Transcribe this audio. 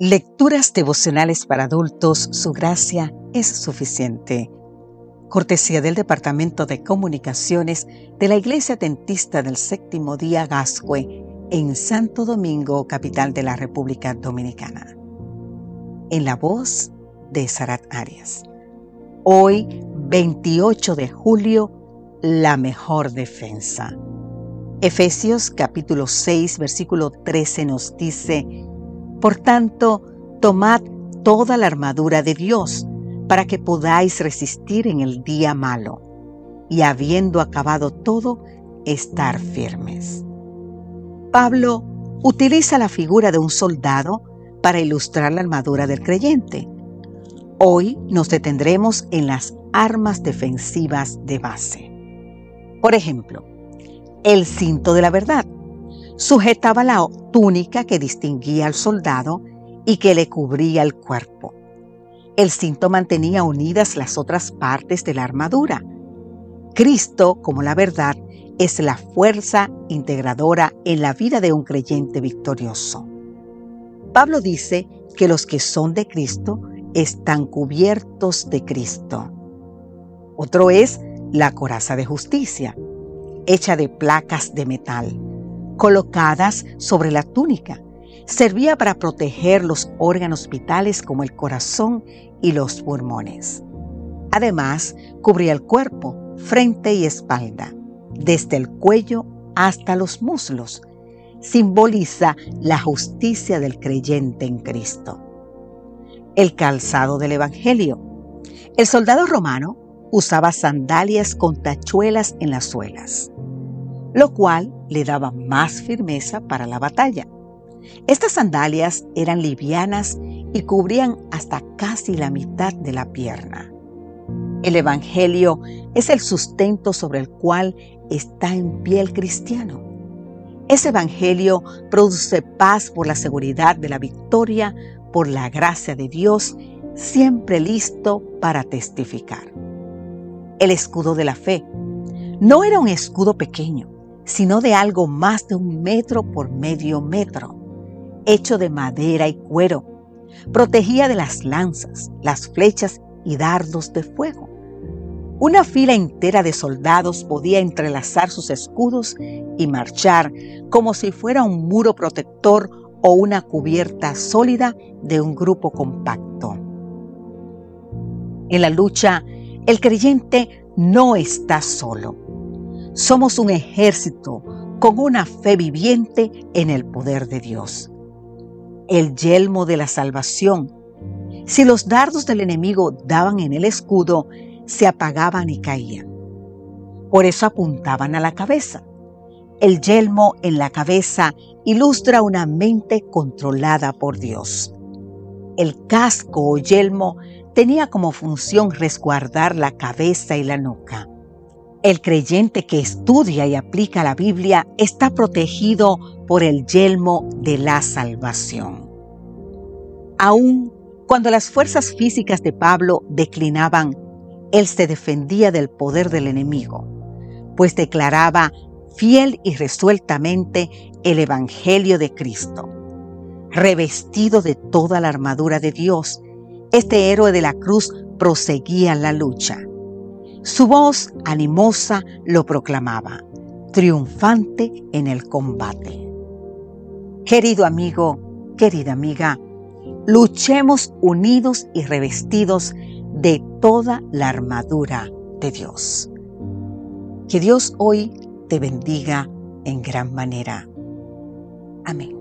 Lecturas devocionales para adultos, su gracia es suficiente. Cortesía del Departamento de Comunicaciones de la Iglesia Dentista del Séptimo Día Gascue en Santo Domingo, capital de la República Dominicana. En la voz de Sarat Arias. Hoy, 28 de julio, la mejor defensa. Efesios capítulo 6, versículo 13 nos dice, Por tanto, tomad toda la armadura de Dios, para que podáis resistir en el día malo, y habiendo acabado todo, estar firmes. Pablo utiliza la figura de un soldado para ilustrar la armadura del creyente. Hoy nos detendremos en las armas defensivas de base. Por ejemplo, el cinto de la verdad. Sujetaba la túnica que distinguía al soldado y que le cubría el cuerpo. El cinto mantenía unidas las otras partes de la armadura. Cristo, como la verdad, es la fuerza integradora en la vida de un creyente victorioso. Pablo dice que los que son de Cristo están cubiertos de Cristo. Otro es la coraza de justicia hecha de placas de metal, colocadas sobre la túnica. Servía para proteger los órganos vitales como el corazón y los pulmones. Además, cubría el cuerpo, frente y espalda, desde el cuello hasta los muslos. Simboliza la justicia del creyente en Cristo. El calzado del Evangelio. El soldado romano usaba sandalias con tachuelas en las suelas lo cual le daba más firmeza para la batalla. Estas sandalias eran livianas y cubrían hasta casi la mitad de la pierna. El Evangelio es el sustento sobre el cual está en pie el cristiano. Ese Evangelio produce paz por la seguridad de la victoria, por la gracia de Dios, siempre listo para testificar. El escudo de la fe no era un escudo pequeño, sino de algo más de un metro por medio metro, hecho de madera y cuero. Protegía de las lanzas, las flechas y dardos de fuego. Una fila entera de soldados podía entrelazar sus escudos y marchar como si fuera un muro protector o una cubierta sólida de un grupo compacto. En la lucha, el creyente no está solo somos un ejército con una fe viviente en el poder de Dios. El yelmo de la salvación. Si los dardos del enemigo daban en el escudo, se apagaban y caían. Por eso apuntaban a la cabeza. El yelmo en la cabeza ilustra una mente controlada por Dios. El casco o yelmo tenía como función resguardar la cabeza y la nuca. El creyente que estudia y aplica la Biblia está protegido por el yelmo de la salvación. Aun cuando las fuerzas físicas de Pablo declinaban, él se defendía del poder del enemigo, pues declaraba fiel y resueltamente el Evangelio de Cristo. Revestido de toda la armadura de Dios, este héroe de la cruz proseguía la lucha su voz animosa lo proclamaba, triunfante en el combate. Querido amigo, querida amiga, luchemos unidos y revestidos de toda la armadura de Dios. Que Dios hoy te bendiga en gran manera. Amén.